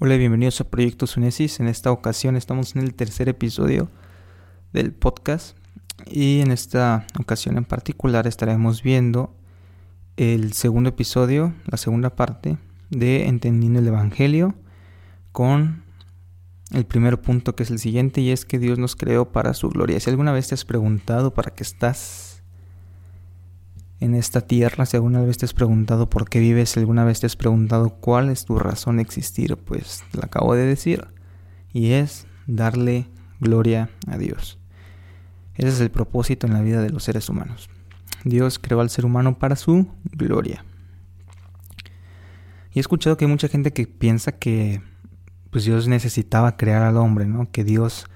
Hola y bienvenidos a Proyecto Sunesis. En esta ocasión estamos en el tercer episodio del podcast y en esta ocasión en particular estaremos viendo el segundo episodio, la segunda parte de Entendiendo el Evangelio con el primer punto que es el siguiente y es que Dios nos creó para su gloria. Si alguna vez te has preguntado para qué estás en esta tierra, si alguna vez te has preguntado por qué vives, si alguna vez te has preguntado cuál es tu razón de existir, pues la acabo de decir. Y es darle gloria a Dios. Ese es el propósito en la vida de los seres humanos. Dios creó al ser humano para su gloria. Y he escuchado que hay mucha gente que piensa que pues Dios necesitaba crear al hombre, ¿no? Que Dios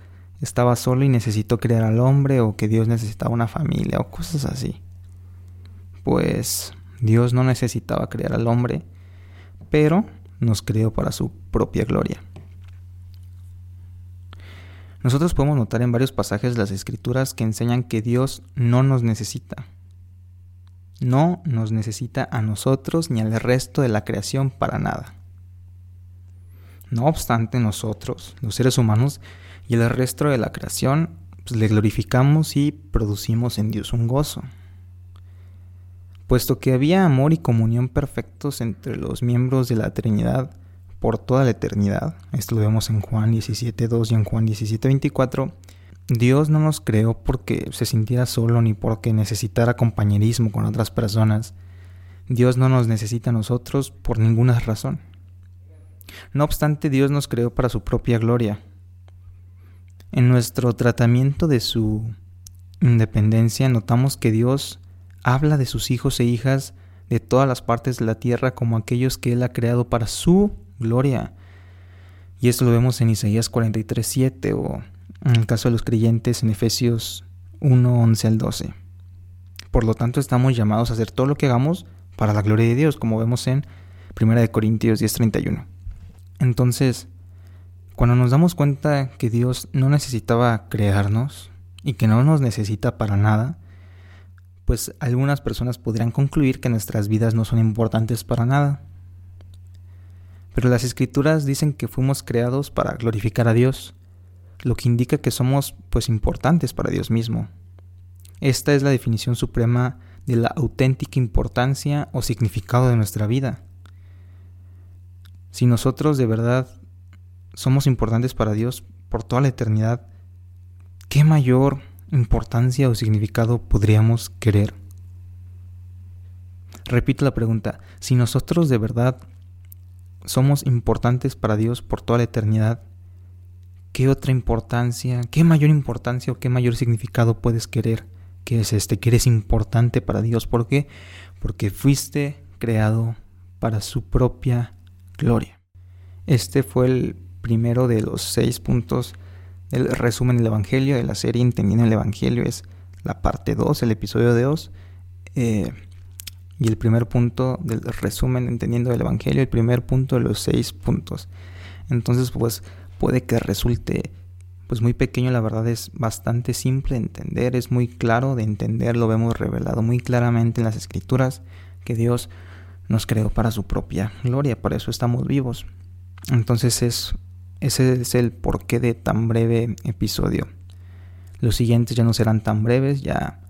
estaba solo y necesitó crear al hombre o que Dios necesitaba una familia o cosas así pues Dios no necesitaba crear al hombre, pero nos creó para su propia gloria. Nosotros podemos notar en varios pasajes de las escrituras que enseñan que Dios no nos necesita. No nos necesita a nosotros ni al resto de la creación para nada. No obstante, nosotros, los seres humanos y el resto de la creación, pues, le glorificamos y producimos en Dios un gozo puesto que había amor y comunión perfectos entre los miembros de la Trinidad por toda la eternidad. Esto lo vemos en Juan 17.2 y en Juan 17.24. Dios no nos creó porque se sintiera solo ni porque necesitara compañerismo con otras personas. Dios no nos necesita a nosotros por ninguna razón. No obstante, Dios nos creó para su propia gloria. En nuestro tratamiento de su independencia notamos que Dios habla de sus hijos e hijas de todas las partes de la tierra como aquellos que Él ha creado para su gloria. Y esto lo vemos en Isaías 43.7 o en el caso de los creyentes en Efesios 1, 11 al 12. Por lo tanto, estamos llamados a hacer todo lo que hagamos para la gloria de Dios, como vemos en 1 Corintios 10.31. Entonces, cuando nos damos cuenta que Dios no necesitaba crearnos y que no nos necesita para nada, pues algunas personas podrían concluir que nuestras vidas no son importantes para nada. Pero las escrituras dicen que fuimos creados para glorificar a Dios, lo que indica que somos pues importantes para Dios mismo. Esta es la definición suprema de la auténtica importancia o significado de nuestra vida. Si nosotros de verdad somos importantes para Dios por toda la eternidad, ¿qué mayor importancia o significado podríamos querer? Repito la pregunta, si nosotros de verdad somos importantes para Dios por toda la eternidad, ¿qué otra importancia, qué mayor importancia o qué mayor significado puedes querer que es este, que eres importante para Dios? ¿Por qué? Porque fuiste creado para su propia gloria. Este fue el primero de los seis puntos el resumen del Evangelio de la serie Entendiendo el Evangelio es la parte 2, el episodio de hoy. Eh, y el primer punto del resumen Entendiendo el Evangelio, el primer punto de los seis puntos. Entonces, pues puede que resulte pues muy pequeño, la verdad es bastante simple de entender, es muy claro de entender, lo vemos revelado muy claramente en las escrituras que Dios nos creó para su propia gloria, por eso estamos vivos. Entonces es ese es el porqué de tan breve episodio. Los siguientes ya no serán tan breves, ya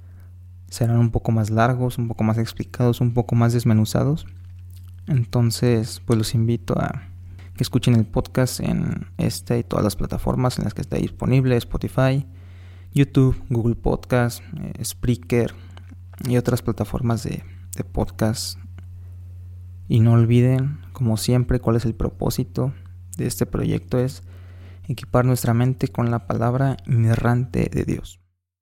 serán un poco más largos, un poco más explicados, un poco más desmenuzados. Entonces, pues los invito a que escuchen el podcast en esta y todas las plataformas en las que está disponible, Spotify, YouTube, Google Podcast, eh, Spreaker y otras plataformas de, de podcast. Y no olviden, como siempre, cuál es el propósito de este proyecto es equipar nuestra mente con la palabra inerrante de Dios.